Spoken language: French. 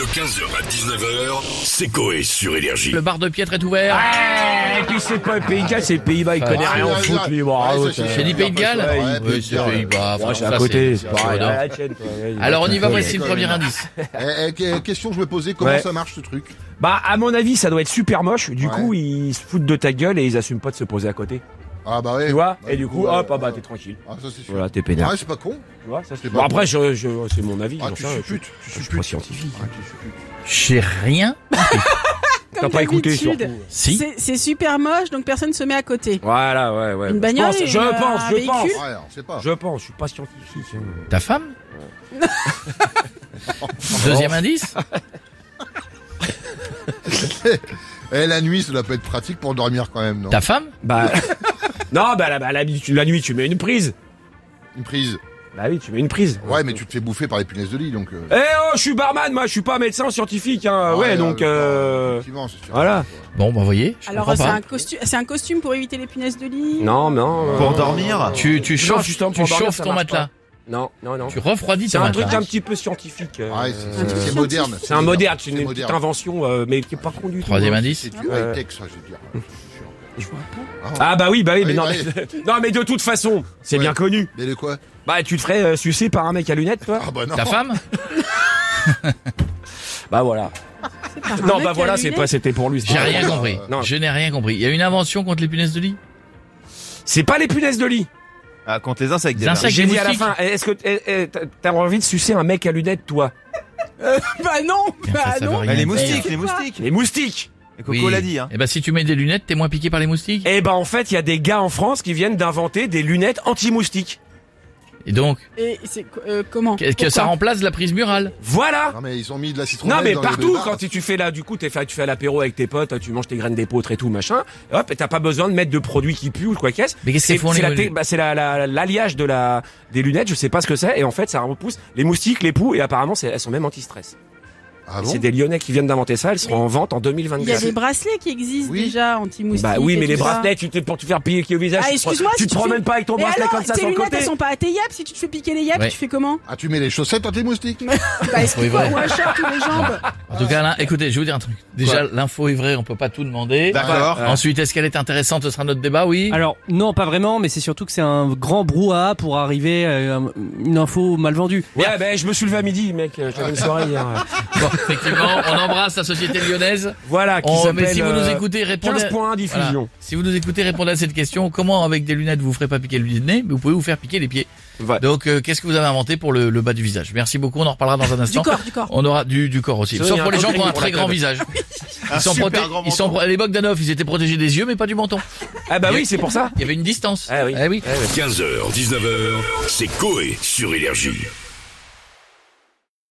De 15h à 19h, c'est Coé sur Énergie. Le bar de Piètre est ouvert. Ouais, et puis c'est pas le Pays de Galles, c'est le Pays-Bas, il connaît Ah, rien oui, au foot, lui. J'ai dit Pays de Galles Ouais, Oui, c'est. Pays-Bas. C'est à côté, c'est pareil. quoi. Ouais, Alors on y va, voici le premier indice. Eh, eh, que- question que je me posais, comment ça marche ce truc? Bah, à mon avis, ça doit être super moche. Du coup, ils se foutent de ta gueule et ils assument pas de se poser à côté. Ah bah ouais. Tu vois Bah, Et du coup, ouais, hop, ah bah, ouais. t'es tranquille. Ah ça c'est sûr. Voilà, t'es pénère. Ah c'est pas con. Tu vois, ça, C'est bon, pas après, je, je, c'est mon avis. Ah tu sais supputes, Je suis pas scientifique. Ah, tu. J'ai rien. T'as pas écouté, surtout. Si. C'est- super moche, donc personne se met à côté. Voilà, ouais, ouais. Une Je bagnole pense, je pense, je pense. Ouais, on sait pas. Je pense, je suis pas scientifique. hein. Ta femme Deuxième indice Eh la nuit ça doit pas être pratique pour dormir quand même non? Ta femme? Bah, non, bah, la, bah, la, la nuit, tu mets une prise. Une prise. Bah oui, tu mets une prise. Ouais mais tu te fais bouffer par les punaises de lit donc. euh, Eh oh, je suis barman, moi, je suis pas médecin scientifique, hein. Ouais, donc, euh, effectivement, c'est sûr. voilà. Bon, bah voyez, Alors c'est un costume, c'est un costume pour éviter les punaises de lit? Non, non. Pour euh, dormir Tu, tu Non, chauffes, justement, tu pour dormir, chauffes ton matelas. Non, non, non. Tu refroidis C'est un truc un petit peu scientifique. euh, Ouais, c'est- moderne. C'est un moderne, c'est une, petite invention, euh, mais qui est pas con du tout. Troisième hein. indice C'est du Euh, high tech ça je veux dire. Je vois pas. Ah bah oui, bah oui, mais Oui, non, bah mais, non, mais de toute façon, c'est Ouais. bien connu. Mais de quoi Bah, tu te ferais euh, sucer par un mec à lunettes, toi Ah bah non. Ta femme Bah voilà. Non, bah voilà, c'est pas, c'était pour lui. J'ai rien compris. euh, non. Je n'ai rien compris. Il y a une invention contre les punaises de lit C'est pas les punaises de lit. Ah, contre les insectes. Les déjà. insectes. J'ai dit à la moustiques. fin, est-ce que eh, eh, t'as- t'as envie de sucer un mec à lunettes, toi Bah non, bah non. rien Ah, les dire. moustiques, les moustiques. Les moustiques Et Coco l'a dit, hein. Et bah si tu mets des lunettes, t'es moins piqué par les moustiques. Eh ben en fait, il y a des gars en France qui viennent d'inventer des lunettes anti-moustiques. Et donc, Et c'est euh, comment qu'est-ce que ça remplace la prise murale Voilà Non mais ils ont mis de la citronnelle Non mais dans partout quand tu- tu fais là du coup t'es fait, tu fais l'apéro avec tes potes tu manges tes graines d'épeautre et tout machin hop et t'as pas besoin de mettre de produits qui puent ou quoi qu'est-ce Mais qu'est-ce c'est font, c'est moulus bah, c'est la- la- l'alliage de la des lunettes je sais pas ce que c'est et en fait ça repousse les moustiques les poux et apparemment c'est- elles sont même anti-stress Ah bon c'est des lyonnais qui viennent d'inventer ça elles seront en vente en Il y a 2024 des bracelets qui existent Oui. déjà anti-moustiques. bah oui mais les bracelets tu te, pour te faire piquer au visage Ah, tu te- excuse-moi, tu si te tu promènes fais- pas avec ton Mais bracelet alors, comme ça tes sur le lunettes, côté elles sont pas à tes yep. Si tu te fais piquer les Ouais. tu fais comment Ah tu mets les chaussettes anti-moustiques Bah, explique-moi Oui, où un chat tous les jambes. En tout cas, là, écoutez, je vais vous dire un truc. Déjà, l'info est vraie, on peut pas tout demander. D'accord. Ensuite, est-ce qu'elle est intéressante Ce sera notre débat, oui. Alors non, pas vraiment, mais c'est surtout que c'est un grand brouhaha pour arriver à une info mal vendue. ouais ben je me suis levé à midi mec j'avais une soirée hier effectivement, on embrasse la société lyonnaise. voilà qui On- mais si vous nous euh, écoutez, répondez. 15 points diffusion Voilà. Si vous nous écoutez, répondez à cette question. Comment, avec des lunettes, vous ferez pas piquer le nez, mais vous pouvez vous faire piquer les pieds. Donc, euh, qu'est-ce que vous avez inventé pour le, le bas du visage? Merci beaucoup. On en reparlera dans un Du instant. corps, du corps. On aura du, du corps aussi. Sauf pour les gens qui ont un très grand visage. Un Ils sont, super proté- grand ils sont, étaient protégés des yeux, mais pas du menton. ah bah oui c'est pour ça Il y avait une distance. Ah oui. Eh oui. 15h, 19h, c'est Coé sur Énergie.